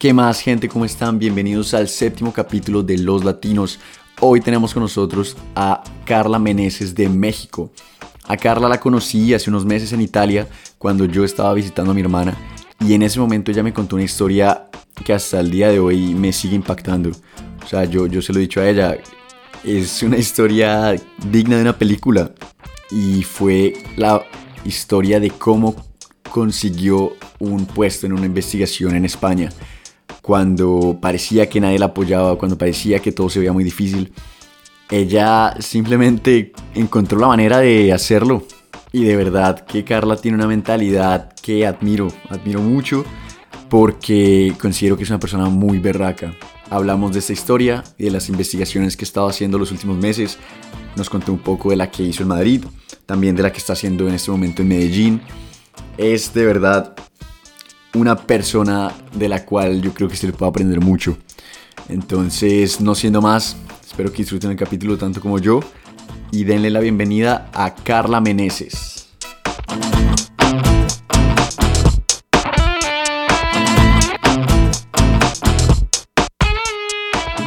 ¿Qué más gente? ¿Cómo están? Bienvenidos al séptimo capítulo de Los Latinos. Hoy tenemos con nosotros a Carla Meneses de México. A Carla la conocí hace unos meses en Italia cuando yo estaba visitando a mi hermana y en ese momento ella me contó una historia que hasta el día de hoy me sigue impactando. O sea, yo, yo se lo he dicho a ella, es una historia digna de una película y fue la historia de cómo consiguió un puesto en una investigación en España cuando parecía que nadie la apoyaba, cuando parecía que todo se veía muy difícil, ella simplemente encontró la manera de hacerlo. Y de verdad que Carla tiene una mentalidad que admiro, admiro mucho, porque considero que es una persona muy berraca. Hablamos de esta historia y de las investigaciones que estaba haciendo los últimos meses. Nos contó un poco de la que hizo en Madrid, también de la que está haciendo en este momento en Medellín. Es de verdad una persona de la cual yo creo que se le puede aprender mucho. Entonces, no siendo más, espero que disfruten el capítulo tanto como yo y denle la bienvenida a Carla Meneses.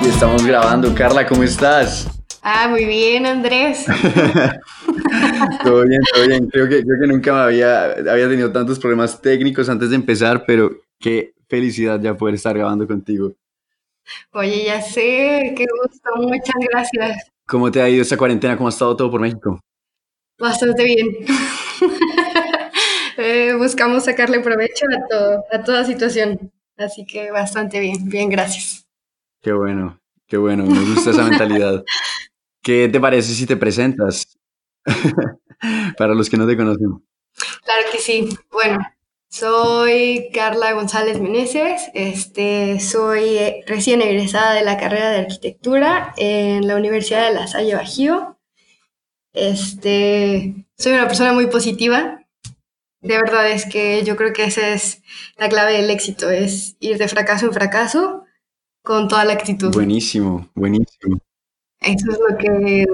Estamos grabando. Carla, ¿cómo estás? Ah, muy bien, Andrés. todo bien, todo bien. Creo que, creo que nunca había, había tenido tantos problemas técnicos antes de empezar, pero qué felicidad ya poder estar grabando contigo. Oye, ya sé, qué gusto, muchas gracias. ¿Cómo te ha ido esta cuarentena? ¿Cómo ha estado todo por México? Bastante bien. Eh, buscamos sacarle provecho a, todo, a toda situación, así que bastante bien, bien, gracias. Qué bueno, qué bueno, me gusta esa mentalidad. ¿Qué te parece si te presentas? Para los que no te conocen. Claro que sí. Bueno, soy Carla González Meneses. Este, soy eh, recién egresada de la carrera de arquitectura en la Universidad de La Salle Bajío. Este, soy una persona muy positiva. De verdad es que yo creo que esa es la clave del éxito, es ir de fracaso en fracaso con toda la actitud. Buenísimo, buenísimo. Eso es lo que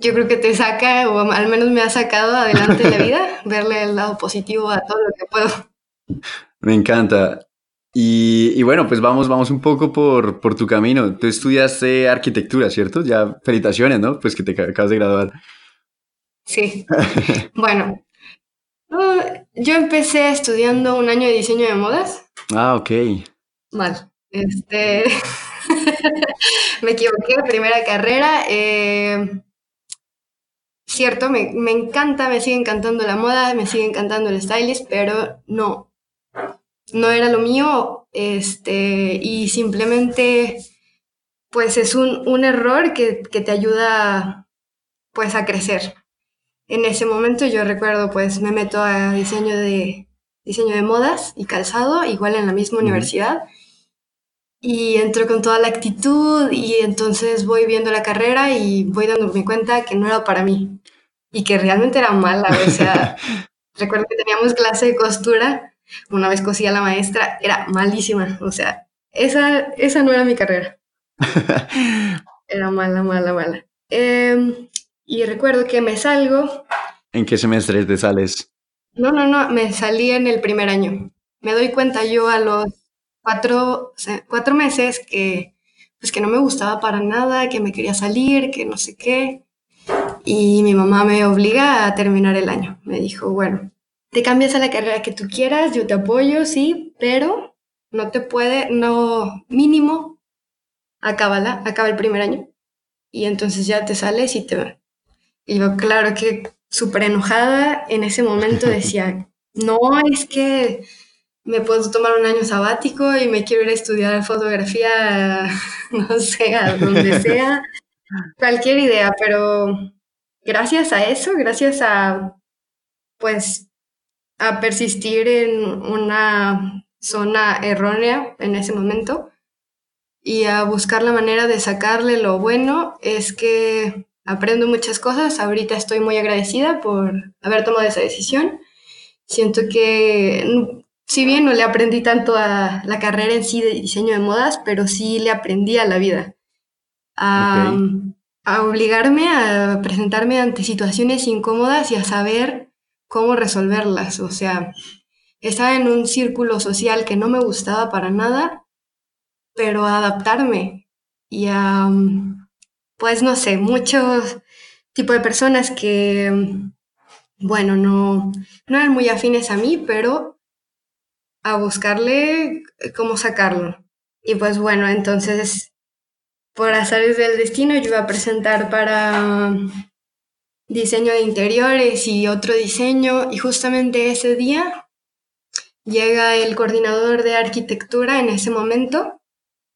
yo creo que te saca, o al menos me ha sacado adelante en la vida, verle el lado positivo a todo lo que puedo. Me encanta. Y, bueno, pues vamos, vamos un poco por, por, tu camino. Tú estudiaste arquitectura, ¿cierto? Ya felicitaciones, ¿no? Pues que te acabas de graduar. Sí. bueno, yo empecé estudiando un año de diseño de modas. Ah, ok. Mal. Este, me equivoqué, primera carrera. Eh, cierto, me, me, encanta, me sigue encantando la moda, me sigue encantando el stylist, pero no, no era lo mío, este, y simplemente, pues es un, un error que, que, te ayuda, pues, a crecer. En ese momento yo recuerdo, pues, me meto a diseño de, diseño de modas y calzado, igual en la misma universidad, y entro con toda la actitud y entonces voy viendo la carrera y voy dándome cuenta que no era para mí y que realmente era mala. O sea, recuerdo que teníamos clase de costura, una vez cosía la maestra, era malísima. O sea, esa, esa no era mi carrera. Era mala, mala, mala. Em, y recuerdo que me salgo. ¿En qué semestre te sales? No, no, no, me salí en el primer año. Me doy cuenta yo a los cuatro, cuatro meses que, pues que no me gustaba para nada, que me quería salir, que no sé qué. Y mi mamá me obliga a terminar el año. Me dijo, bueno, te cambias a la carrera que tú quieras, yo te apoyo, sí, pero no te puede, no, mínimo, acábala, acaba el primer año. Y entonces ya te sales y te... Y yo, claro que súper enojada en ese momento decía, no, es que me puedo tomar un año sabático y me quiero ir a estudiar fotografía, no sé, a donde sea, cualquier idea, pero gracias a eso, gracias a, pues, a persistir en una zona errónea en ese momento y a buscar la manera de sacarle lo bueno, es que aprendo muchas cosas. Ahorita estoy muy agradecida por haber tomado esa decisión. Siento que si bien no le aprendí tanto a la carrera en sí de diseño de modas, pero sí le aprendí a la vida. A, obligarme a presentarme ante situaciones incómodas y a saber cómo resolverlas. O sea, estaba en un círculo social que no me gustaba para nada pero a adaptarme y a, pues no sé, muchos tipos de personas que, bueno, no, no eran muy afines a mí, pero a buscarle cómo sacarlo. Y pues bueno, entonces, por azares del destino, yo iba a presentar para diseño de interiores y otro diseño, y justamente ese día llega el coordinador de arquitectura en ese momento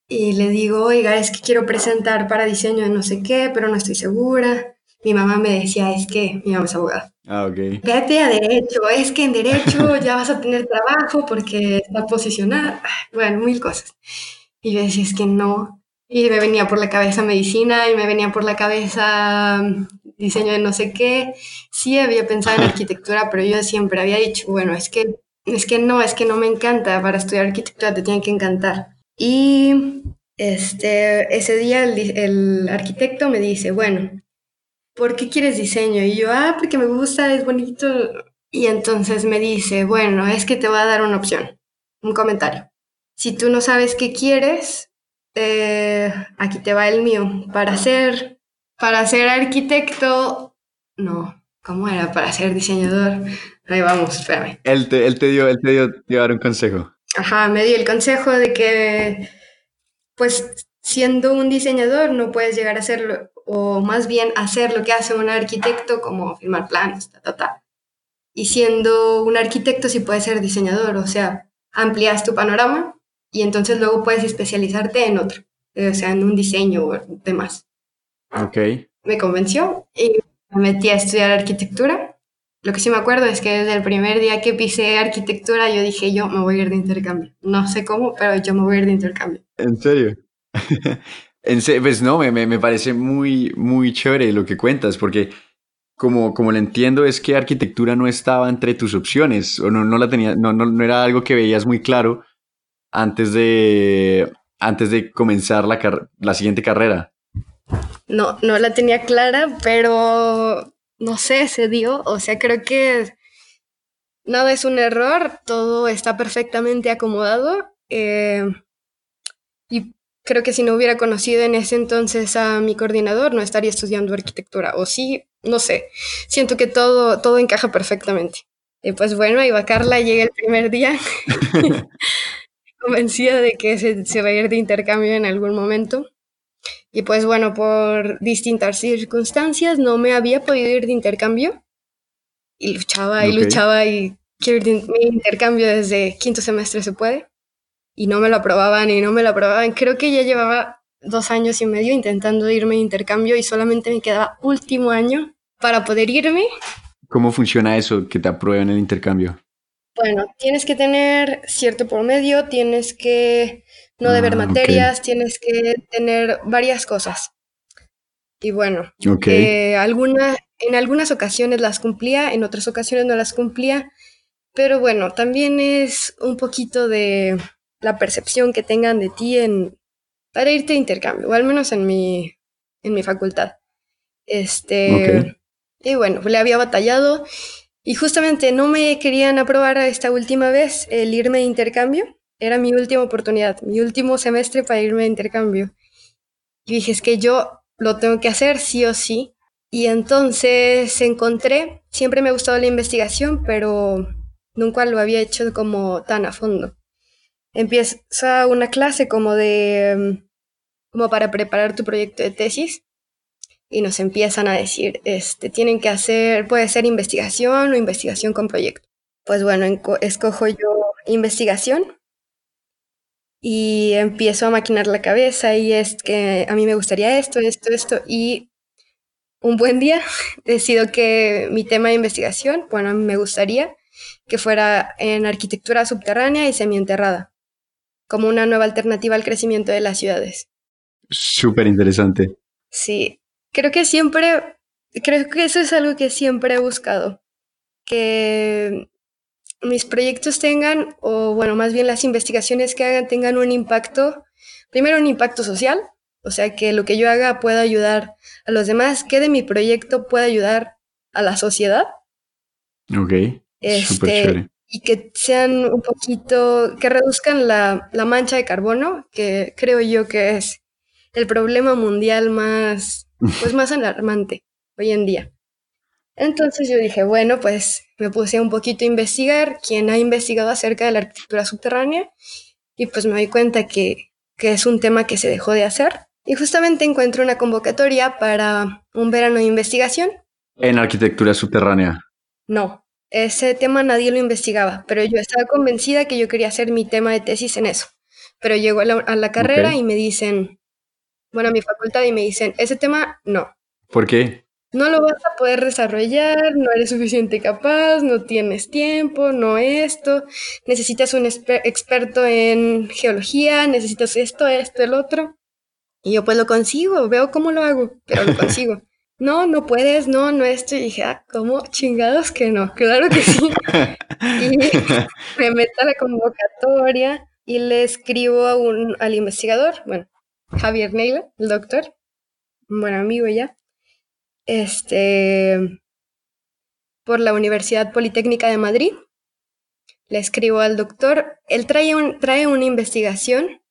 y le digo, oiga, es que quiero presentar para diseño de no sé qué, pero no estoy segura. Mi mamá me decía, es que mi mamá es abogada. Ah, ok. Vete a derecho, es que en derecho ya vas a tener trabajo porque está posicionada. Bueno, mil cosas. Y yo decía, es que no. Y me venía por la cabeza medicina y me venía por la cabeza mm, diseño de no sé qué. Sí había pensado en arquitectura, pero yo siempre había dicho, bueno, es que, es que no, es que no me encanta. Para estudiar arquitectura te tiene que encantar. Y este, ese día el, el arquitecto me dice, bueno, ¿por qué quieres diseño? Y yo, ah, porque me gusta, es bonito. Y entonces me dice, bueno, es que te voy a dar una opción, un comentario. Si tú no sabes qué quieres, eh, aquí te va el mío. Para ser, para ser arquitecto, no, ¿cómo era? Para ser diseñador. Ahí vamos, espérame. Él te, él te dio, él te dio, dio dar un consejo. Ajá, me dio el consejo de que, pues, siendo un diseñador no puedes llegar a hacerlo, o más bien hacer lo que hace un arquitecto, como firmar planos, ta, ta, ta. Y siendo un arquitecto sí puedes ser diseñador, o sea, amplias tu panorama y entonces luego puedes especializarte en otro, eh, o sea, en un diseño o demás. Ok. Me convenció y me metí a estudiar arquitectura lo que sí me acuerdo es que desde el primer día que pisé arquitectura yo dije yo me voy a ir de intercambio. No sé cómo, pero yo me voy a ir de intercambio. ¿En serio? en pues no, me, me, parece muy, muy chévere lo que cuentas, porque como, como lo entiendo es que arquitectura no estaba entre tus opciones, o no, no la tenía, no, no, no era algo que veías muy claro antes de, antes de comenzar la, la siguiente carrera. No, no la tenía clara, pero no sé, se dio. O sea, creo que nada es un error, todo está perfectamente acomodado. Eh, y creo que si no hubiera conocido en ese entonces a mi coordinador, no estaría estudiando arquitectura. O sí, no sé. Siento que todo, todo encaja perfectamente. Y pues bueno, ahí va Carla, llega el primer día, convencida de que se, se va a ir de intercambio en algún momento. Y pues bueno, por distintas circunstancias no me había podido ir de intercambio. Y luchaba y luchaba y quiero ir de intercambio desde quinto semestre se puede. Y no me lo aprobaban y no me lo aprobaban. Creo que ya llevaba dos años y medio intentando irme de intercambio y solamente me quedaba último año para poder irme. ¿Cómo funciona eso que te aprueben el intercambio? Bueno, tienes que tener cierto promedio, tienes que no deber ah, materias, tienes que tener varias cosas. Y bueno, eh, alguna, en algunas ocasiones las cumplía, en otras ocasiones no las cumplía, pero bueno, también es un poquito de la percepción que tengan de ti en, para irte de intercambio, o al menos en mi, en mi facultad. Este, Y bueno, le había batallado y justamente no me querían aprobar esta última vez el irme de intercambio era mi última oportunidad, mi último semestre para irme de intercambio. Y dije, es que yo lo tengo que hacer sí o sí. Y entonces encontré, siempre me ha gustado la investigación, pero nunca lo había hecho como tan a fondo. Empieza una clase como de, como para preparar tu proyecto de tesis y nos empiezan a decir, este, tienen que hacer, puede ser investigación o investigación con proyecto. Pues bueno, escojo yo investigación y empiezo a maquinar la cabeza y es que a mí me gustaría esto, esto, esto y un buen día decido que mi tema de investigación, bueno, me gustaría que fuera en arquitectura subterránea y semienterrada, como una nueva alternativa al crecimiento de las ciudades. Súper interesante. Sí, creo que siempre, creo que eso es algo que siempre he buscado, que mis proyectos tengan, o bueno, más bien las investigaciones que hagan tengan un impacto, primero un impacto social, o sea, que lo que yo haga pueda ayudar a los demás, que de mi proyecto pueda ayudar a la sociedad. Ok. Este, y que sean un poquito, que reduzcan la, la mancha de carbono, que creo yo que es el problema mundial más, pues más alarmante hoy en día. Entonces yo dije, bueno, pues me puse un poquito a investigar quién ha investigado acerca de la arquitectura subterránea y pues me doy cuenta que, que es un tema que se dejó de hacer. Y justamente encuentro una convocatoria para un verano de investigación. ¿En arquitectura subterránea? No, ese tema nadie lo investigaba, pero yo estaba convencida que yo quería hacer mi tema de tesis en eso. Pero llego a la, carrera y me dicen, bueno, a mi facultad y me dicen, ese tema no. ¿Por qué? No lo vas a poder desarrollar, no eres suficiente capaz, no tienes tiempo, no esto, necesitas un experto en geología, necesitas esto, esto, el otro. Y yo pues lo consigo, veo cómo lo hago, pero lo consigo. No, no puedes, no, no esto. Y dije, ah, ¿cómo chingados que no? Claro que sí. y me meto a la convocatoria y le escribo a un, al investigador, bueno, Javier Neila, el doctor, un buen amigo ya, este, por la Universidad Politécnica de Madrid. Le escribo al doctor, él trae, un, trae una investigación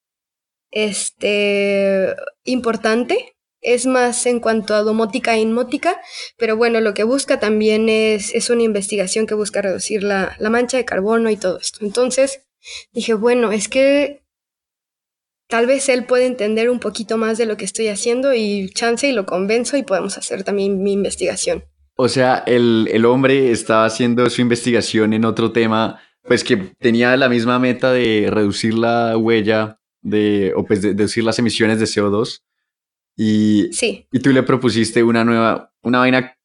este, importante, es más en cuanto a domótica e inmótica, pero bueno, lo que busca también es, es una investigación que busca reducir la, la mancha de carbono y todo esto. Entonces dije, bueno, es que tal vez él puede entender un poquito más de lo que estoy haciendo y chance y lo convenzo y podemos hacer también mi investigación. O sea, el, el hombre estaba haciendo su investigación en otro tema, pues que tenía la misma meta de reducir la huella de, o pues de, reducir las emisiones de CO2. Y, sí. y tú le propusiste una nueva, una vaina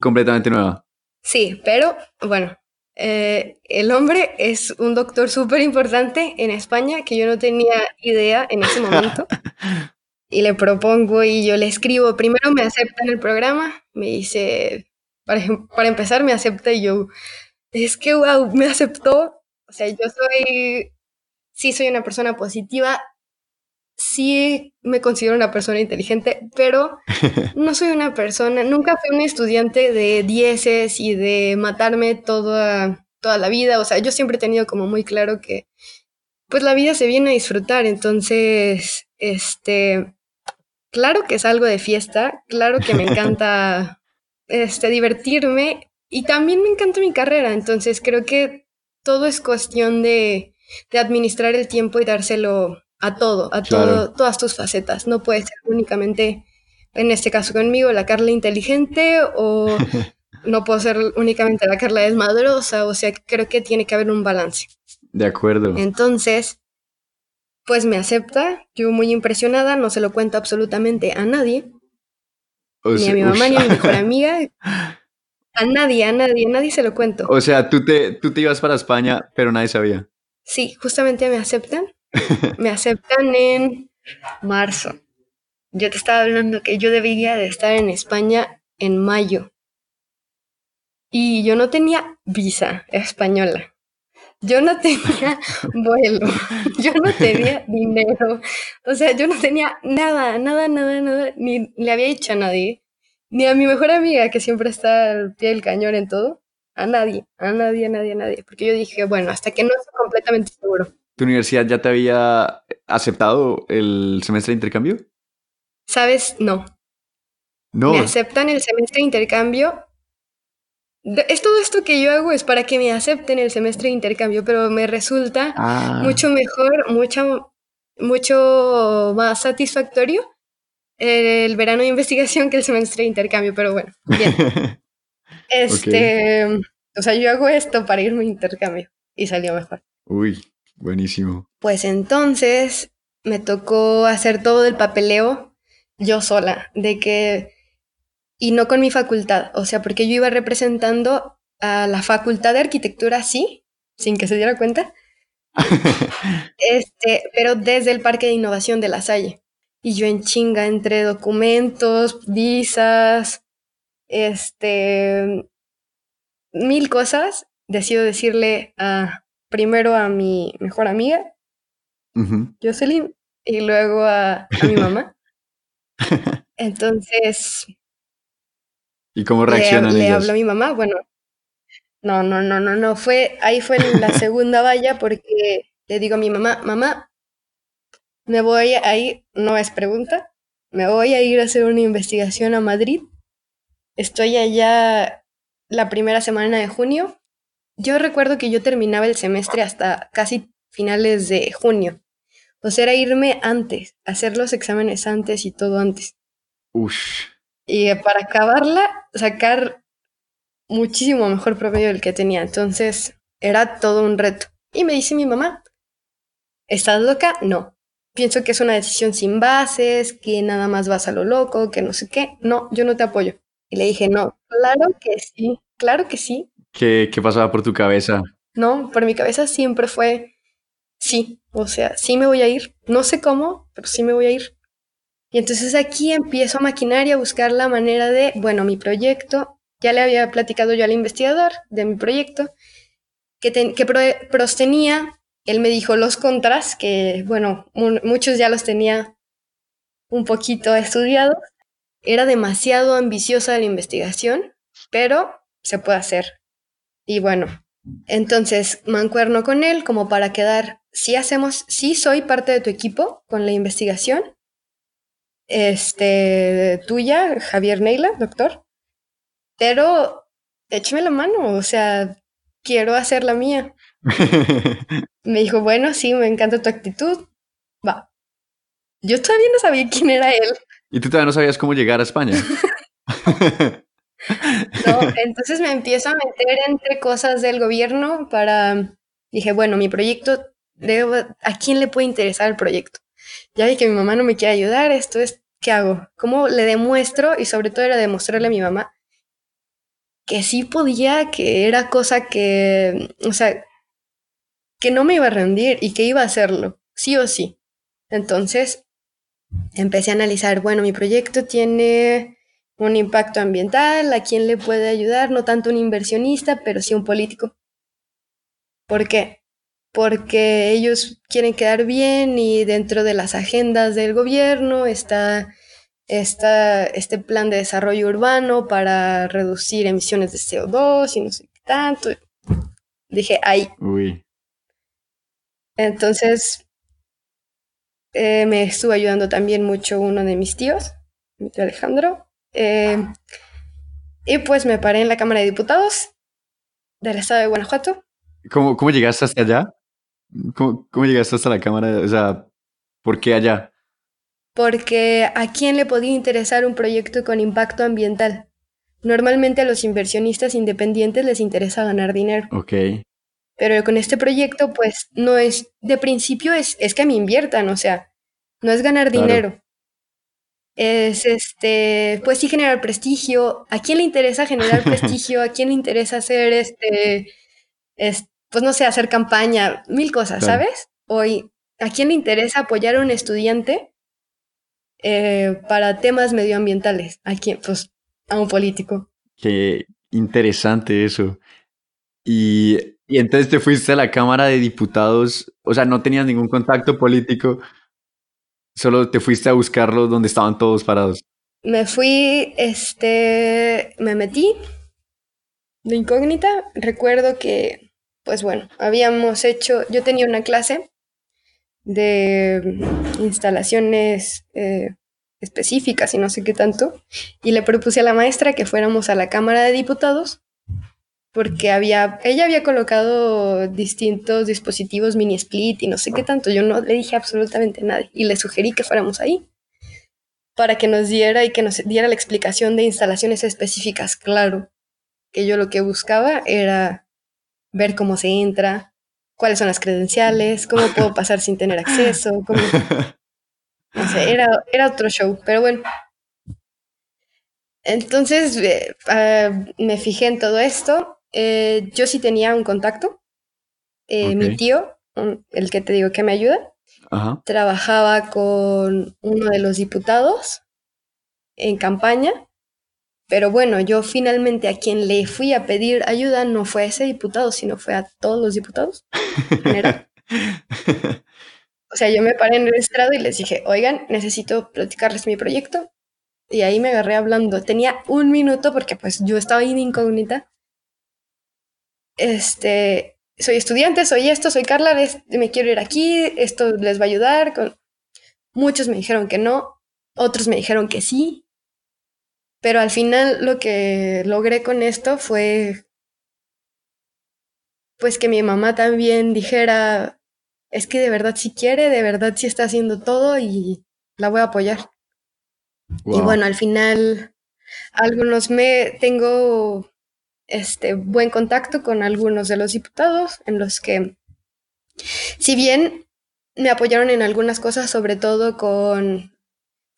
completamente nueva. Sí, pero bueno, eh, el hombre es un doctor súper importante en España que yo no tenía idea en ese momento. y le propongo y yo le escribo, primero me acepta en el programa, me dice, para, para empezar me acepta y yo, es que wow, me aceptó. O sea, yo soy, sí soy una persona positiva, sí me considero una persona inteligente, pero no soy una persona, nunca fui un estudiante de dieces y de matarme toda, toda la vida. O sea, yo siempre he tenido como muy claro que pues la vida se viene a disfrutar. Entonces, este, claro que es algo de fiesta, claro que me encanta este, divertirme y también me encanta mi carrera. Entonces, creo que todo es cuestión de, de administrar el tiempo y dárselo a todo, a todo, todas tus facetas. No puede ser únicamente, en este caso conmigo, la Carla inteligente o no puedo ser únicamente la Carla desmadrosa, o sea, creo que tiene que haber un balance. De acuerdo. Entonces, pues me acepta, yo muy impresionada, no se lo cuento absolutamente a nadie, ni a mi mamá ni a mi mejor amiga. A nadie, a nadie, a nadie se lo cuento. O sea, tú te, tú te ibas para España, pero nadie sabía. Sí, justamente me aceptan me aceptan en marzo. Yo te estaba hablando que yo debería de estar en España en mayo. Y yo no tenía visa española. Yo no tenía vuelo. Yo no tenía dinero. O sea, yo no tenía nada, nada, nada, nada. Ni le había dicho a nadie. Ni a mi mejor amiga, que siempre está al pie del cañón en todo. A nadie, a nadie, a nadie, a nadie. Porque yo dije, bueno, hasta que no esté completamente seguro. ¿Tu universidad ya te había aceptado el semestre de intercambio? Sabes, no. No. Me aceptan el semestre de intercambio. Es todo esto que yo hago es para que me acepten el semestre de intercambio, pero me resulta ah. mucho mejor, mucho, mucho más satisfactorio el verano de investigación que el semestre de intercambio, pero bueno, bien. este, o sea, yo hago esto para irme a intercambio y salió mejor. Uy, Buenísimo. Pues entonces me tocó hacer todo el papeleo yo sola, de que, y no con mi facultad, o sea, porque yo iba representando a la facultad de arquitectura, sí, sin que se diera cuenta, este, pero desde el Parque de Innovación de La Salle. Y yo en chinga entre documentos, visas, este, mil cosas, decido decirle a primero a mi mejor amiga, Jocelyn, y luego a, mi mamá. Entonces. ¿Y cómo reaccionan le, le hablo a mi mamá, bueno. No, no, no, no, no. Fue, ahí fue la segunda valla porque le digo a mi mamá, mamá, me voy a ir, no es pregunta, me voy a ir a hacer una investigación a Madrid. Estoy allá la primera semana de junio. Yo recuerdo que yo terminaba el semestre hasta casi finales de junio. O sea, era irme antes, hacer los exámenes antes y todo antes. Ush. Y para acabarla, sacar muchísimo mejor promedio del que tenía. Entonces, era todo un reto. Y me dice mi mamá, ¿estás loca? No. Pienso que es una decisión sin bases, que nada más vas a lo loco, que no sé qué. No, yo no te apoyo. Y le dije, no, claro que sí, claro que sí. ¿Qué, qué pasaba por tu cabeza? No, por mi cabeza siempre fue sí, o sea, sí me voy a ir. No sé cómo, pero sí me voy a ir. Y entonces aquí empiezo a maquinar y a buscar la manera de, bueno, mi proyecto, ya le había platicado yo al investigador de mi proyecto, que, que pros tenía, él me dijo los contras, que bueno, muchos ya los tenía un poquito estudiados. Era demasiado ambiciosa la investigación, pero se puede hacer. Y bueno, entonces mancuerno con él como para quedar, si hacemos, sí soy parte de tu equipo con la investigación, este, tuya, Javier Neila, doctor, pero échame la mano, o sea, quiero hacer la mía. me dijo, bueno, sí, me encanta tu actitud, va. Yo todavía no sabía quién era él. ¿Y tú todavía no sabías cómo llegar a España? no, entonces me empiezo a meter entre cosas del gobierno para, dije, bueno, mi proyecto, ¿a quién le puede interesar el proyecto? ya vi que mi mamá no me quiere ayudar, esto es, ¿qué hago? ¿Cómo le demuestro? Y sobre todo era demostrarle a mi mamá que sí podía, que era cosa que, o sea, que no me iba a rendir y que iba a hacerlo, sí o sí. Entonces, empecé a analizar, bueno, mi proyecto tiene un impacto ambiental, a quién le puede ayudar, no tanto un inversionista, pero sí un político. ¿Por qué? porque ellos quieren quedar bien y dentro de las agendas del gobierno está, está este plan de desarrollo urbano para reducir emisiones de CO2 y no sé qué tanto. Dije, ay. Uy. Entonces, eh, me estuvo ayudando también mucho uno de mis tíos, mi tío Alejandro. Eh, y pues me paré en la Cámara de Diputados del estado de Guanajuato. ¿Cómo, cómo llegaste hasta allá? ¿Cómo, ¿Cómo, llegaste hasta la cámara? O sea, ¿por qué allá? Porque a quién le podía interesar un proyecto con impacto ambiental. Normalmente a los inversionistas independientes les interesa ganar dinero. Ok. Pero con este proyecto, pues no es, de principio es, es que me inviertan, o sea, no es ganar dinero. Es este, pues sí generar prestigio. ¿A quién le interesa generar prestigio? ¿A quién le interesa hacer este, este pues no sé, hacer campaña, mil cosas, ¿sabes? Hoy, ¿a quién le interesa apoyar a un estudiante eh, para temas medioambientales? ¿A quién? Pues a un político. Qué interesante eso. Y, y entonces te fuiste a la Cámara de Diputados, o sea, no tenías ningún contacto político, solo te fuiste a buscarlo donde estaban todos parados. Me fui, este, me metí de incógnita. Recuerdo que pues bueno, habíamos hecho, yo tenía una clase de instalaciones eh, específicas y no sé qué tanto, y le propuse a la maestra que fuéramos a la Cámara de Diputados porque había, ella había colocado distintos dispositivos mini split y no sé qué tanto. Yo no le dije absolutamente nada y le sugerí que fuéramos ahí para que nos diera y que nos diera la explicación de instalaciones específicas. Claro, que yo lo que buscaba era ver cómo se entra, cuáles son las credenciales, cómo puedo pasar sin tener acceso, No sé, era, era otro show, pero bueno. Entonces eh, ah, me fijé en todo esto. Eh, yo sí tenía un contacto. Eh, mi tío, el que te digo que me ayuda, trabajaba con uno de los diputados en campaña pero bueno, yo finalmente a quien le fui a pedir ayuda no fue a ese diputado, sino fue a todos los diputados. o sea, yo me paré en el estrado y les dije, oigan, necesito platicarles mi proyecto. Y ahí me agarré hablando. Tenía un minuto porque pues yo estaba ahí de incógnita. Este, soy estudiante, soy esto, soy Carla, me quiero ir aquí, esto les va a ayudar. Con... Muchos me dijeron que no, otros me dijeron que sí, pero al final lo que logré con esto fue pues que mi mamá también dijera, es que de verdad sí quiere, de verdad sí está haciendo todo y la voy a apoyar. Y bueno, al final algunos me tengo este buen contacto con algunos de los diputados en los que si bien me apoyaron en algunas cosas, sobre todo con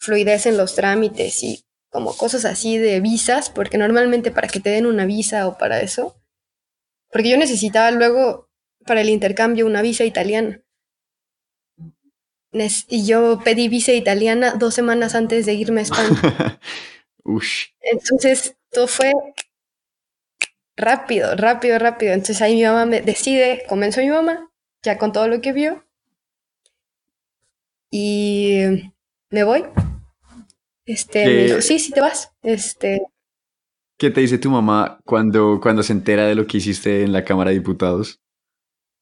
fluidez en los trámites y como cosas así de visas, porque normalmente para que te den una visa o para eso, porque yo necesitaba luego para el intercambio una visa italiana. Y yo pedí visa italiana dos semanas antes de irme a España. Entonces, todo fue rápido, rápido, rápido. Entonces ahí mi mamá me decide, comenzó mi mamá, ya con todo lo que vio. Y me voy. Este, me dijo, sí, sí te vas. Este. ¿Qué te dice tu mamá cuando, cuando se entera de lo que hiciste en la Cámara de Diputados?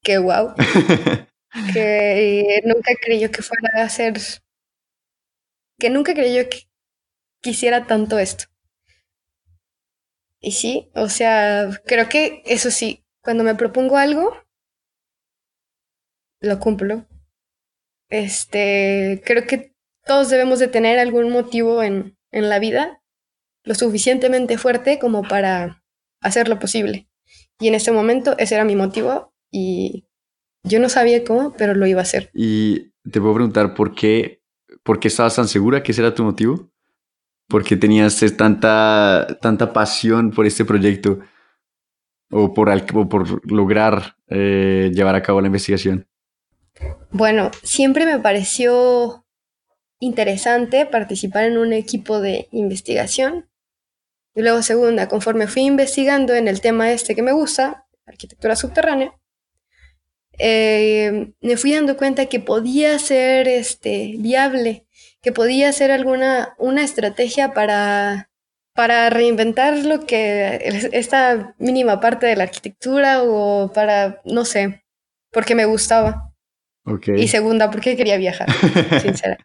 Que guau. que nunca creyó que fuera a ser. Que nunca creyó que quisiera tanto esto. Y sí, o sea, creo que eso sí, cuando me propongo algo, lo cumplo. Este, creo que todos debemos de tener algún motivo en, en la vida lo suficientemente fuerte como para hacer lo posible. Y en ese momento ese era mi motivo y yo no sabía cómo, pero lo iba a hacer. Y te puedo preguntar por qué, por qué estabas tan segura que ese era tu motivo. ¿Por qué tenías tanta, tanta pasión por este proyecto o por, por lograr eh, llevar a cabo la investigación? Bueno, siempre me pareció interesante participar en un equipo de investigación. Y luego, segunda, conforme fui investigando en el tema este que me gusta, arquitectura subterránea, eh, me fui dando cuenta que podía ser este, viable, que podía ser alguna una estrategia para, para reinventar lo que esta mínima parte de la arquitectura o para, no sé, porque me gustaba. Y segunda, porque quería viajar, sincera.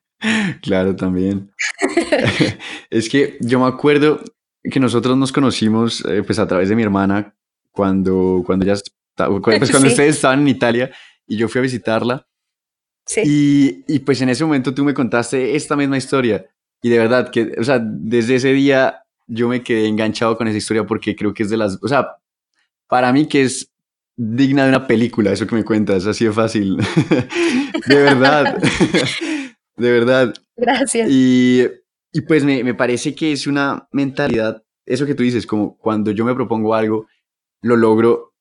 Claro, también. es que yo me acuerdo que nosotros nos conocimos eh, pues a través de mi hermana cuando, cuando ya pues cuando ustedes estaban en Italia y yo fui a visitarla. Sí. Y, y, pues en ese momento tú me contaste esta misma historia. Y de verdad que, o sea, desde ese día yo me quedé enganchado con esa historia porque creo que es de las, o sea, para mí que es digna de una película, eso que me cuentas, así de fácil. de verdad. de verdad. Gracias. Y, y pues me, me parece que es una mentalidad, eso que tú dices, como cuando yo me propongo algo, lo logro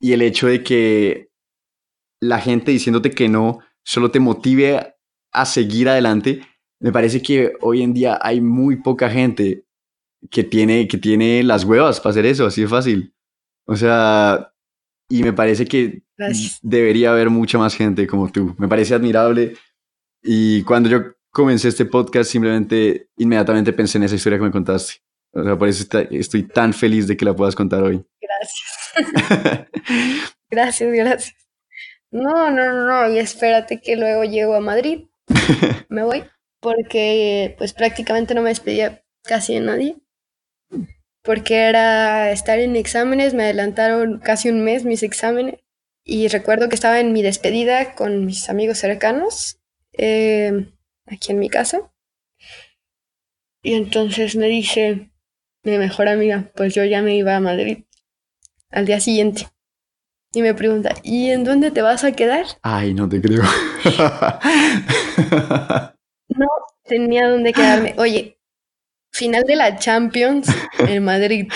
y el hecho de que la gente diciéndote que no solo te motive a seguir adelante, me parece que hoy en día hay muy poca gente que tiene, que tiene las huevas para hacer eso, así de fácil. O sea, y me parece que debería haber mucha más gente como tú. Me parece admirable. Y cuando yo comencé este podcast, simplemente inmediatamente pensé en esa historia que me contaste. O sea, por eso estoy tan feliz de que la puedas contar hoy. Gracias. gracias, gracias. No, no, no, no, y espérate que luego llego a Madrid. Me voy porque pues prácticamente no me despedía casi de nadie. Porque era estar en exámenes, me adelantaron casi un mes mis exámenes. Y recuerdo que estaba en mi despedida con mis amigos cercanos, eh, aquí en mi casa. Y entonces me dice, mi mejor amiga, pues yo ya me iba a Madrid al día siguiente. Y me pregunta, ¿y en dónde te vas a quedar? Ay, no te creo. no tenía dónde quedarme. Oye, final de la Champions en Madrid.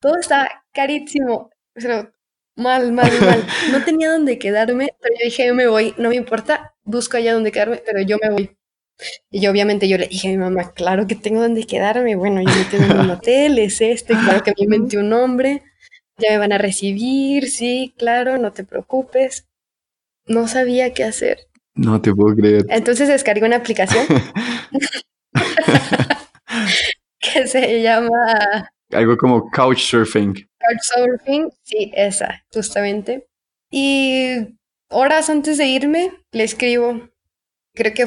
Todo está carísimo. Pero mal, mal, mal. No tenía dónde quedarme, pero yo dije, yo me voy, no me importa, busco allá dónde quedarme, pero yo me voy. Y yo obviamente yo le dije a mi mamá, claro que tengo donde quedarme, bueno, yo me quedo en un hotel, es este, claro que me inventé un nombre, ya me van a recibir, sí, claro, no te preocupes. No sabía qué hacer. No te puedo creer. Entonces descargué una aplicación que se llama... Algo como Couchsurfing. Couchsurfing, sí, esa, justamente. Y horas antes de irme, le escribo. Creo que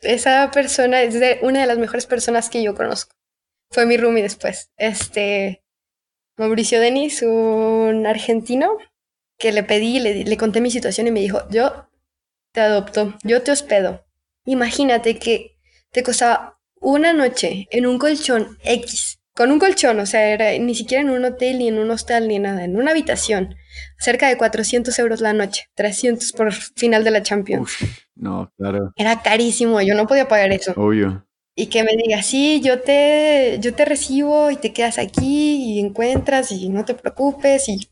esa persona es de, una de las mejores personas que yo conozco. Fue mi roomie después. Este, Mauricio Denis, un argentino, que le pedí, le, le conté mi situación y me dijo, yo te adopto, yo te hospedo. Imagínate que te costaba una noche en un colchón X, con un colchón, o sea, era ni siquiera en un hotel, ni en un hostal, ni nada, en una habitación, cerca de 400 euros la noche, 300 por final de la Champions. no, claro. Era carísimo, yo no podía pagar eso. Obvio. Y que me diga, sí, yo te, yo te recibo y te quedas aquí y encuentras y no te preocupes y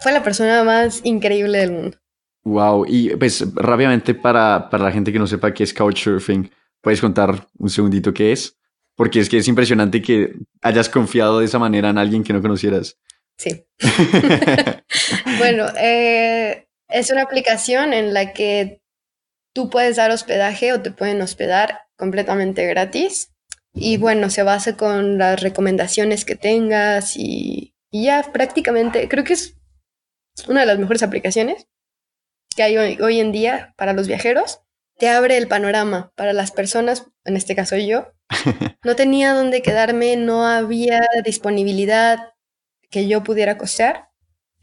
fue la persona más increíble del mundo. Wow, y pues rápidamente para, para la gente que no sepa qué es Couchsurfing, ¿puedes contar un segundito qué es? Porque es que es impresionante que hayas confiado de esa manera en alguien que no conocieras. Sí. bueno, eh, es una aplicación en la que tú puedes dar hospedaje o te pueden hospedar completamente gratis. Y bueno, se basa con las recomendaciones que tengas y, y ya prácticamente creo que es una de las mejores aplicaciones que hay hoy, hoy en día para los viajeros. Te abre el panorama para las personas, en este caso yo. No tenía dónde quedarme, no había disponibilidad que yo pudiera costear.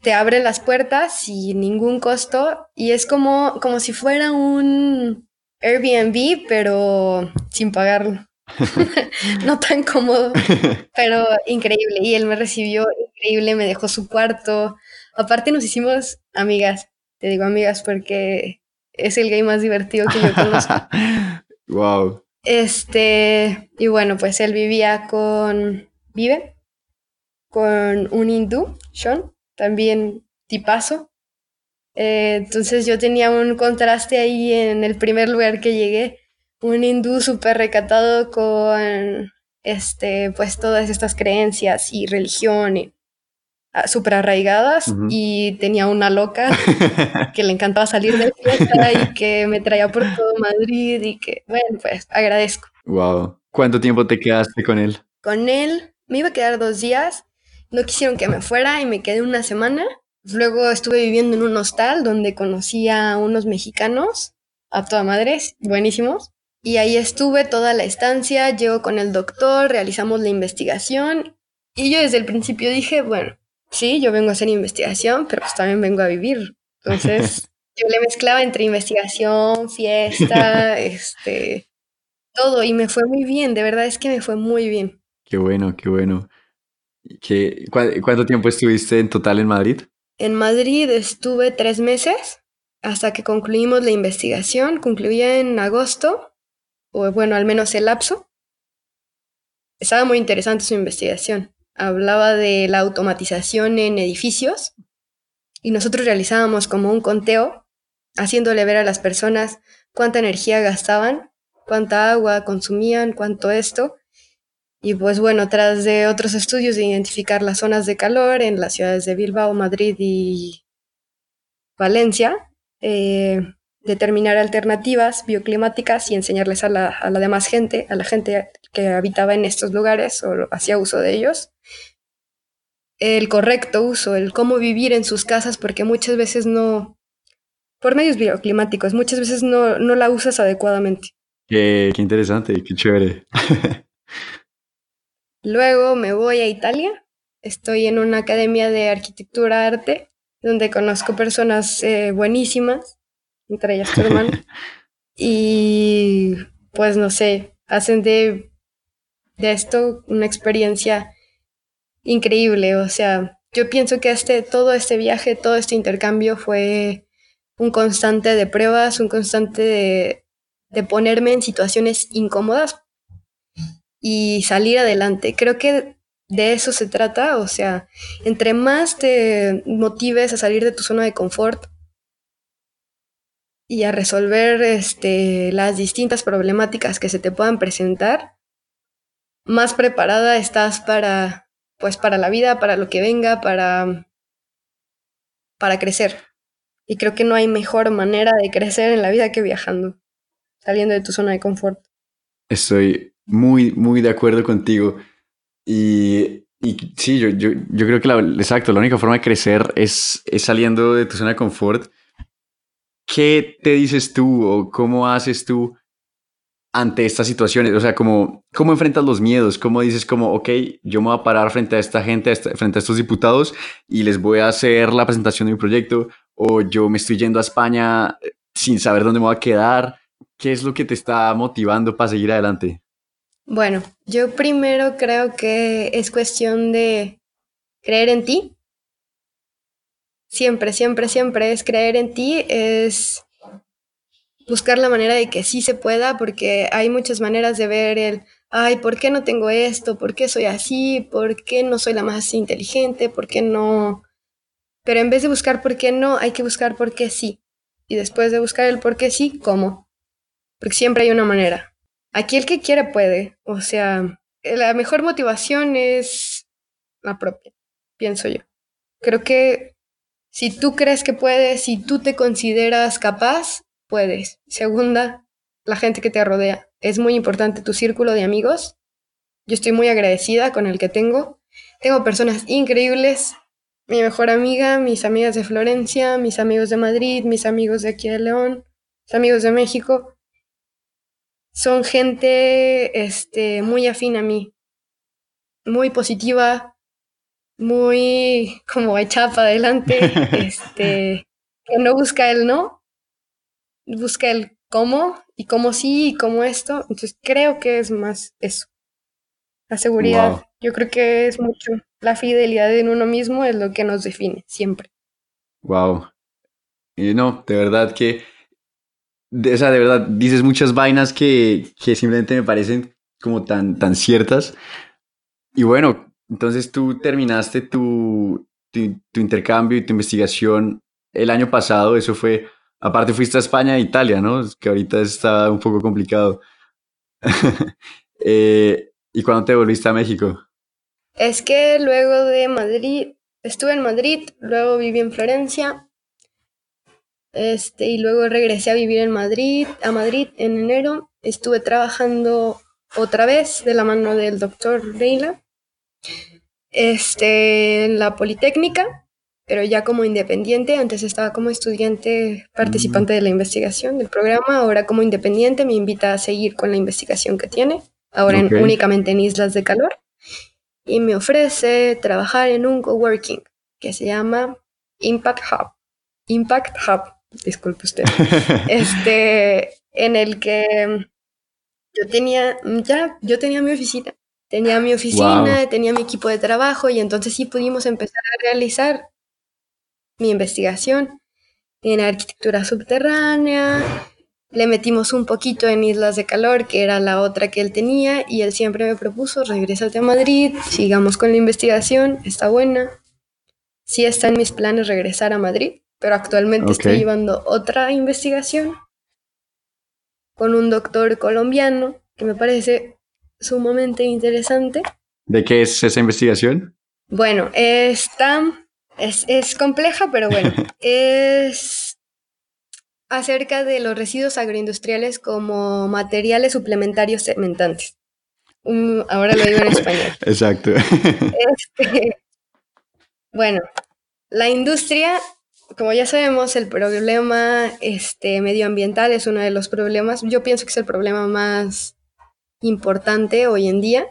Te abre las puertas sin ningún costo y es como, como si fuera un Airbnb, pero sin pagarlo. no tan cómodo, pero increíble. Y él me recibió increíble, me dejó su cuarto. Aparte nos hicimos amigas. Te digo amigas porque es el gay más divertido que yo conozco. wow. Este, y bueno, pues él vivía con, vive con un hindú, Sean, también tipazo. Eh, entonces yo tenía un contraste ahí en el primer lugar que llegué, un hindú súper recatado con, este, pues todas estas creencias y religión ah, súper arraigadas y tenía una loca que le encantaba salir de fiesta y que me traía por todo Madrid y que, bueno, pues agradezco. Wow. ¿Cuánto tiempo te quedaste con él? Con él me iba a quedar dos días, no quisieron que me fuera y me quedé una semana Luego estuve viviendo en un hostal donde conocí a unos mexicanos, a toda madre, buenísimos. Y ahí estuve toda la estancia, llego con el doctor, realizamos la investigación. Y yo desde el principio dije, bueno, sí, yo vengo a hacer investigación, pero pues también vengo a vivir. Entonces, yo le mezclaba entre investigación, fiesta, este, todo. Y me fue muy bien, de verdad es que me fue muy bien. Qué bueno, qué bueno. ¿Qué, ¿Cuánto tiempo estuviste en total en Madrid? En Madrid estuve tres meses hasta que concluimos la investigación. Concluía en agosto, o bueno, al menos el lapso. Estaba muy interesante su investigación. Hablaba de la automatización en edificios y nosotros realizábamos como un conteo, haciéndole ver a las personas cuánta energía gastaban, cuánta agua consumían, cuánto esto, y pues bueno, tras de otros estudios de identificar las zonas de calor en las ciudades de Bilbao, Madrid y Valencia, eh, determinar alternativas bioclimáticas y enseñarles a la, a la demás gente, a la gente que habitaba en estos lugares o hacía uso de ellos, el correcto uso, el cómo vivir en sus casas, porque muchas veces no, por medios bioclimáticos, muchas veces no, no la usas adecuadamente. Qué, qué interesante, qué chévere. Luego me voy a Italia. Estoy en una academia de arquitectura arte donde conozco personas eh, buenísimas, entre ellas tu hermano. y pues no sé, hacen de, de esto una experiencia increíble. O sea, yo pienso que este, todo este viaje, todo este intercambio fue un constante de pruebas, un constante de, de ponerme en situaciones incómodas y salir adelante. Creo que de eso se trata, o sea, entre más te motives a salir de tu zona de confort y a resolver este, las distintas problemáticas que se te puedan presentar, más preparada estás para, pues, para la vida, para lo que venga, para, para crecer. Y creo que no hay mejor manera de crecer en la vida que viajando, saliendo de tu zona de confort. Estoy muy, muy de acuerdo contigo. Y Y sí, yo, yo, yo creo que la, exacto, la única forma de crecer es, es saliendo de tu zona de confort. ¿Qué te dices tú o cómo haces tú ante estas situaciones? O sea, ¿cómo, cómo enfrentas los miedos? ¿Cómo dices como, ok, yo me voy a parar frente a esta gente, frente a estos diputados y les voy a hacer la presentación de mi proyecto? ¿O yo me estoy yendo a España eh, sin saber dónde me voy a quedar? ¿Qué es lo que te está motivando para seguir adelante? Bueno, yo primero creo que es cuestión de creer en ti. Siempre, siempre, siempre es creer en ti, es buscar la manera de que sí se pueda, porque hay muchas maneras de ver el, ay, ¿por qué no tengo esto? ¿Por qué soy así? ¿Por qué no soy la más inteligente? ¿Por qué no? Pero en vez de buscar por qué no, hay que buscar por qué sí. Y después de buscar el por qué sí, ¿cómo? Porque siempre hay una manera. Aquí el que quiere puede. O sea, la mejor motivación es la propia, pienso yo. Creo que si tú crees que puedes, si tú te consideras capaz, puedes. Segunda, la gente que te rodea. Es muy importante tu círculo de amigos. Yo estoy muy agradecida con el que tengo. Tengo personas increíbles. Mi mejor amiga, mis amigas de Florencia, mis amigos de Madrid, mis amigos de aquí de León, mis amigos de México son gente este, muy afín a mí, muy positiva, muy como echada para adelante, este, que no busca el no, busca el cómo y cómo sí y cómo esto. Entonces creo que es más eso. La seguridad, yo creo que es mucho. La fidelidad en uno mismo es lo que nos define siempre. Wow. Y no, de verdad que de, de verdad, dices muchas vainas que, que simplemente me parecen como tan, tan ciertas. Y bueno, entonces tú terminaste tu, tu, tu, intercambio y tu investigación el año pasado, eso fue, aparte fuiste a España e Italia, ¿no? Que ahorita está un poco complicado. eh, ¿Y cuándo te volviste a México? Es que luego de Madrid, estuve en Madrid, luego viví en Florencia este, y luego regresé a vivir en Madrid, a Madrid en enero. Estuve trabajando otra vez de la mano del doctor Leila este, en la Politécnica, pero ya como independiente. Antes estaba como estudiante participante de la investigación del programa, ahora como independiente me invita a seguir con la investigación que tiene, ahora únicamente en Islas de Calor, y me ofrece trabajar en un coworking que se llama Impact Hub. Impact Hub disculpe usted, este, en el que yo tenía, ya, yo tenía mi oficina, tenía mi oficina, tenía mi equipo de trabajo y entonces sí pudimos empezar a realizar mi investigación en arquitectura subterránea, le metimos un poquito en Islas de Calor, que era la otra que él tenía, y él siempre me propuso, regrésate a Madrid, sigamos con la investigación, está buena. Sí está en mis planes regresar a Madrid, pero actualmente estoy llevando otra investigación con un doctor colombiano que me parece sumamente interesante. ¿De qué es esa investigación? Bueno, está, es, es compleja, pero bueno, es acerca de los residuos agroindustriales como materiales suplementarios cementantes. ahora lo digo en español. Exacto. Este, bueno, la industria como ya sabemos, el problema este, medioambiental es uno de los problemas, yo pienso que es el problema más importante hoy en día.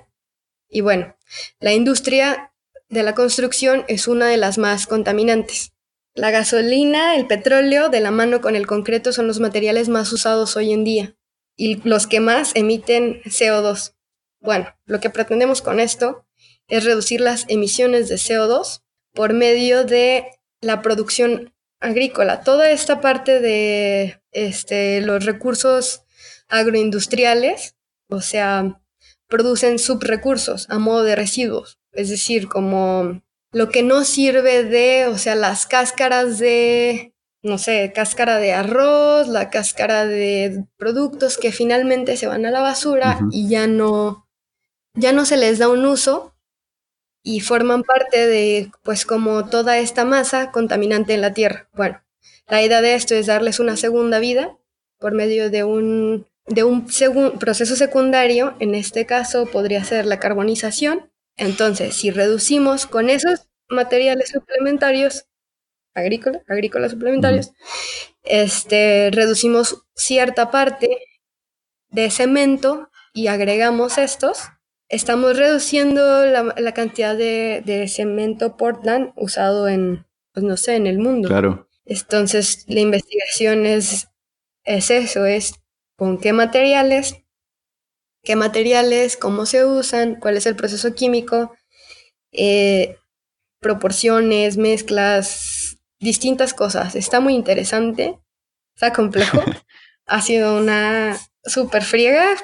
Y bueno, la industria de la construcción es una de las más contaminantes. La gasolina, el petróleo, de la mano con el concreto, son los materiales más usados hoy en día y los que más emiten CO2. Bueno, lo que pretendemos con esto es reducir las emisiones de CO2 por medio de la producción agrícola. Toda esta parte de este, los recursos agroindustriales, o sea, producen subrecursos a modo de residuos, es decir, como lo que no sirve de, o sea, las cáscaras de, no sé, cáscara de arroz, la cáscara de productos que finalmente se van a la basura y ya no, ya no se les da un uso y forman parte de, pues como toda esta masa contaminante en la Tierra. Bueno, la idea de esto es darles una segunda vida por medio de un, de un proceso secundario, en este caso podría ser la carbonización. Entonces, si reducimos con esos materiales suplementarios, agrícola, agrícolas suplementarios, este, reducimos cierta parte de cemento y agregamos estos, estamos reduciendo la, cantidad de, cemento Portland usado en, pues no sé, en el mundo. Claro. Entonces, la investigación es, es eso, es con qué materiales, qué materiales, cómo se usan, cuál es el proceso químico, eh, proporciones, mezclas, distintas cosas. Está muy interesante, está complejo. ha sido una súper friega,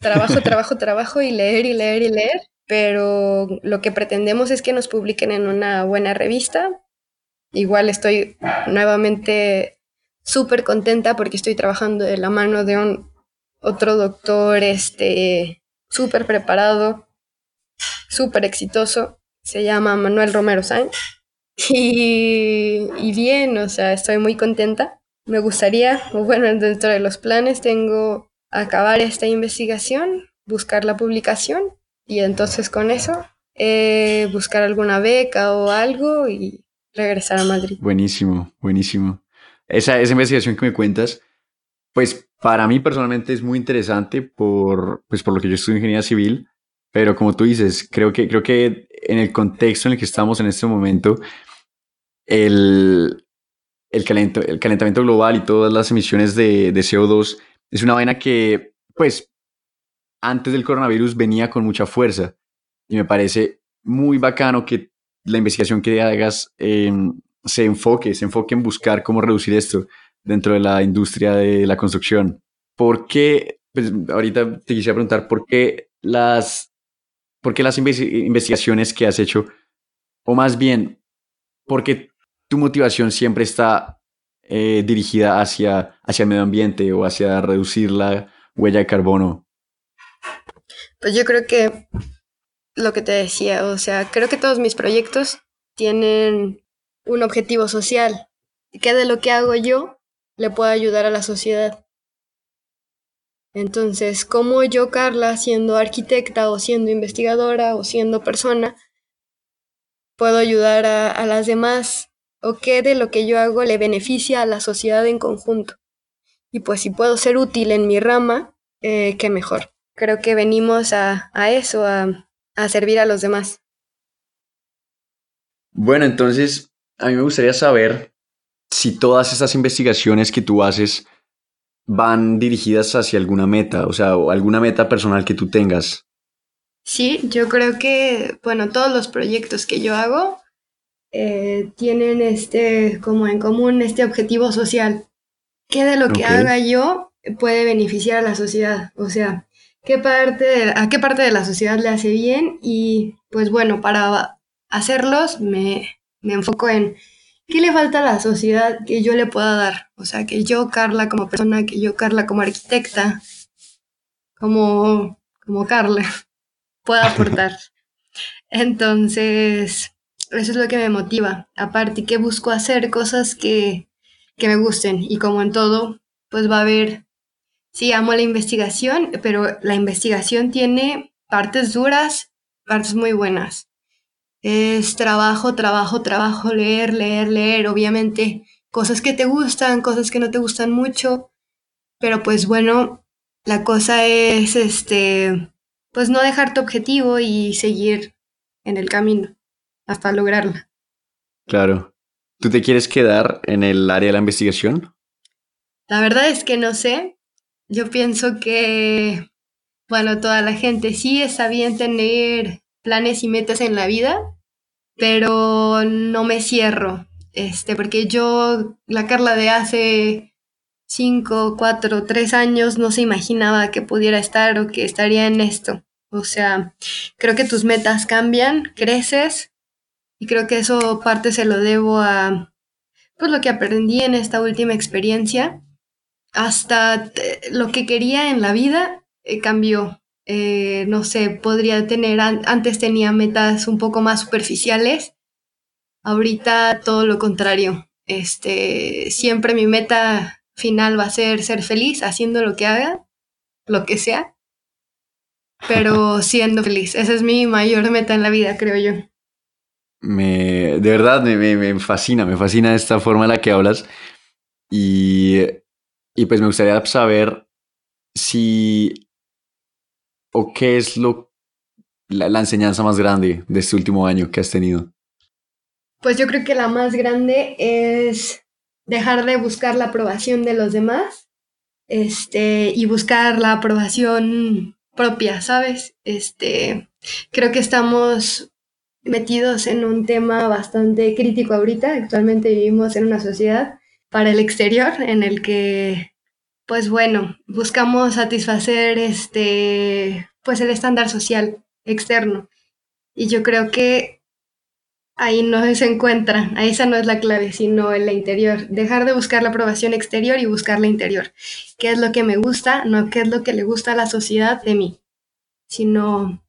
trabajo, trabajo, trabajo y leer y leer y leer, pero lo que pretendemos es que nos publiquen en una buena revista. Igual estoy nuevamente súper contenta porque estoy trabajando de la mano de un otro doctor este súper preparado, súper exitoso, se llama Manuel Romero Sainz. Y, y bien, o sea, estoy muy contenta. Me gustaría, bueno, dentro de los planes tengo acabar esta investigación, buscar la publicación y entonces con eso eh, buscar alguna beca o algo y regresar a Madrid. Buenísimo, buenísimo. Esa, esa investigación que me cuentas, pues para mí personalmente es muy interesante por, pues por lo que yo estudio ingeniería civil, pero como tú dices, creo que, creo que en el contexto en el que estamos en este momento, el, el, el calentamiento global y todas las emisiones de, de CO2 es una vaina que, pues, antes del coronavirus venía con mucha fuerza y me parece muy bacano que la investigación que hagas em, se enfoque, se enfoque en buscar cómo reducir esto dentro de la industria de la construcción. ¿Por qué, pues ahorita te quisiera preguntar, ¿por qué las, por qué las investigaciones que has hecho, o más bien, por qué tu motivación siempre está eh, dirigida hacia, hacia el medio ambiente o hacia reducir la huella de carbono? Pues yo creo que lo que te decía, o sea, creo que todos mis proyectos tienen un objetivo social, que de lo que hago yo le puedo ayudar a la sociedad. Entonces, como yo, Carla, siendo arquitecta o siendo investigadora o siendo persona, puedo ayudar a las demás o qué de lo que yo hago le beneficia a la sociedad en conjunto. Y pues si puedo ser útil en mi rama, eh, qué mejor. Creo que venimos a, eso, a, a servir a los demás. Bueno, entonces a mí me gustaría saber si todas esas investigaciones que tú haces van dirigidas hacia alguna meta, o sea, o alguna meta personal que tú tengas. Sí, yo creo que, bueno, todos los proyectos que yo hago eh, tienen este, como en común este objetivo social. ¿Qué de lo que haga yo puede beneficiar a la sociedad? O sea, ¿qué parte ¿a qué parte de la sociedad le hace bien? Y pues bueno, para hacerlos me, me enfoco en qué le falta a la sociedad que yo le pueda dar. O sea, que yo, Carla, como persona, que yo, Carla, como arquitecta, como, como Carla, pueda aportar. Entonces, eso es lo que me motiva. Aparte que busco hacer cosas que, que me gusten. Y como en todo, pues va a haber, sí, amo la investigación, pero la investigación tiene partes duras, partes muy buenas. Es trabajo, trabajo, trabajo, leer, leer, leer, obviamente. Cosas que te gustan, cosas que no te gustan mucho, pero pues bueno, la cosa es este, pues no dejar tu objetivo y seguir en el camino hasta lograrla. Claro. ¿Tú te quieres quedar en el área de la investigación? La verdad es que no sé. Yo pienso que, bueno, toda la gente sí está bien tener planes y metas en la vida, pero no me cierro. Este, porque yo, la Carla de hace cinco, cuatro, tres años, no se imaginaba que pudiera estar o que estaría en esto. O sea, creo que tus metas cambian, creces y creo que eso parte se lo debo a pues lo que aprendí en esta última experiencia. Hasta lo que quería en la vida eh, cambió. Eh, no sé, podría tener, antes tenía metas un poco más superficiales. Ahorita todo lo contrario. Este, siempre mi meta final va a ser ser feliz haciendo lo que haga, lo que sea. pero siendo feliz. Esa es mi mayor meta en la vida, creo yo. Me, de verdad, me, me, fascina, me fascina esta forma en la que hablas. Y, y pues me gustaría saber si o qué es lo la, la, enseñanza más grande de este último año que has tenido. Pues yo creo que la más grande es dejar de buscar la aprobación de los demás este, y buscar la aprobación propia, ¿sabes? Este, creo que estamos metidos en un tema bastante crítico ahorita. Actualmente vivimos en una sociedad para el exterior en el que, pues bueno, buscamos satisfacer este, pues el estándar social externo. Y yo creo que ahí no se encuentra, esa no es la clave, sino en la interior. Dejar de buscar la aprobación exterior y buscar la interior. ¿Qué es lo que me gusta? No qué es lo que le gusta a la sociedad de mí, sino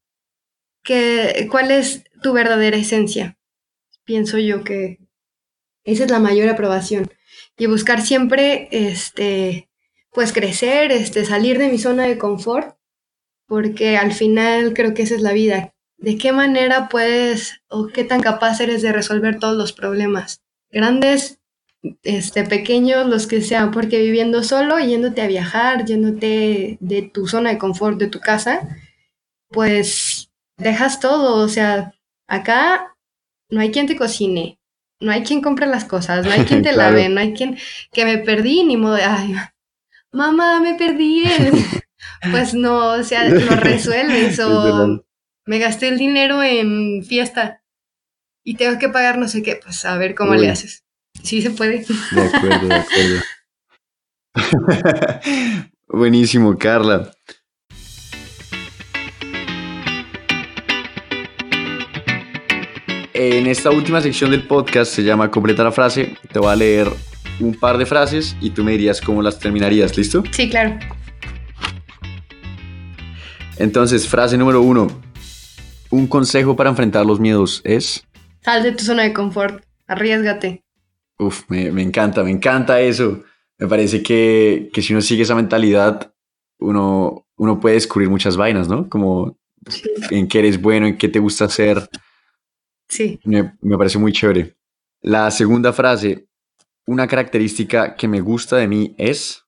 que, cuál es tu verdadera esencia. Pienso yo que esa es la mayor aprobación. Y buscar siempre, este, pues crecer, este, salir de mi zona de confort, porque al final creo que esa es la vida, de qué manera puedes o qué tan capaz eres de resolver todos los problemas, grandes, este, pequeños, los que sean, porque viviendo solo, yéndote a viajar, yéndote de tu zona de confort, de tu casa, pues dejas todo, o sea, acá no hay quien te cocine, no hay quien compre las cosas, no hay quien te lave, no hay quien que me perdí, ni modo de, ay, mamá, me perdí. pues no, o sea, lo resuelves o me gasté el dinero en fiesta y tengo que pagar no sé qué, pues a ver cómo le haces. Sí se puede. De acuerdo, de acuerdo. Buenísimo, Carla. En esta última sección del podcast se llama Completa la frase. Te voy a leer un par de frases y tú me dirías cómo las terminarías, ¿listo? Sí, claro. Entonces, frase número uno. Un consejo para enfrentar los miedos es... Sal de tu zona de confort, arriesgate. Uf, me, encanta, me encanta eso. Me parece que, si uno sigue esa mentalidad, uno, uno puede descubrir muchas vainas, ¿no? Como en qué eres bueno, en qué te gusta hacer. Sí. Me, me parece muy chévere. La segunda frase, una característica que me gusta de mí es...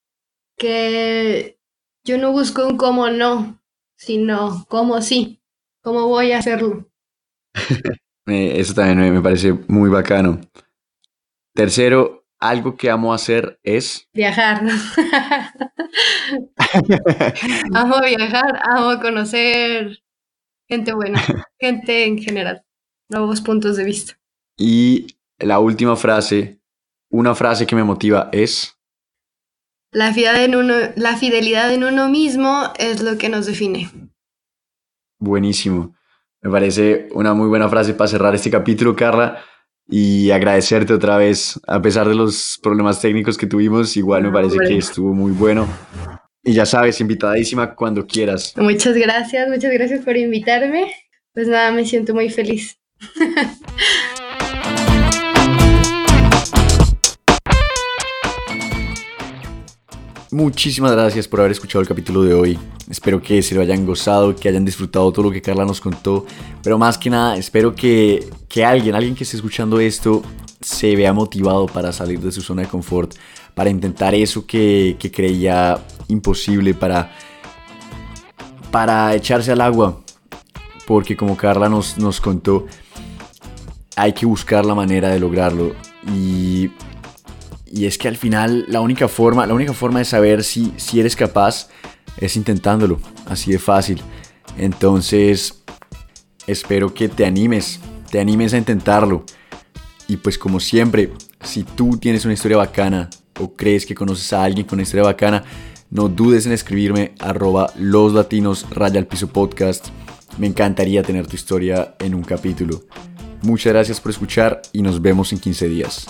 Que yo no busco un cómo no, sino cómo sí. ¿Cómo voy a hacerlo? Eso también me parece muy bacano. Tercero, algo que amo hacer es... Viajar. amo viajar, amo conocer gente buena, gente en general, nuevos puntos de vista. Y la última frase, una frase que me motiva es... La fidelidad en uno, la fidelidad en uno mismo es lo que nos define. Buenísimo. Me parece una muy buena frase para cerrar este capítulo, Carla. Y agradecerte otra vez, a pesar de los problemas técnicos que tuvimos, igual me parece que estuvo muy bueno. Y ya sabes, invitadísima cuando quieras. Muchas gracias, muchas gracias por invitarme. Pues nada, me siento muy feliz. Muchísimas gracias por haber escuchado el capítulo de hoy. Espero que se lo hayan gozado, que hayan disfrutado todo lo que Carla nos contó. Pero más que nada, espero que, que alguien, alguien que esté escuchando esto, se vea motivado para salir de su zona de confort, para intentar eso que, que creía imposible, para, para echarse al agua. Porque como Carla nos, nos contó, hay que buscar la manera de lograrlo. Y y es que al final la única forma, la única forma de saber si, si eres capaz es intentándolo, así de fácil. Entonces, espero que te animes, te animes a intentarlo. Y pues como siempre, si tú tienes una historia bacana o crees que conoces a alguien con una historia bacana, no dudes en escribirme arroba los latinos podcast. Me encantaría tener tu historia en un capítulo. Muchas gracias por escuchar y nos vemos en 15 días.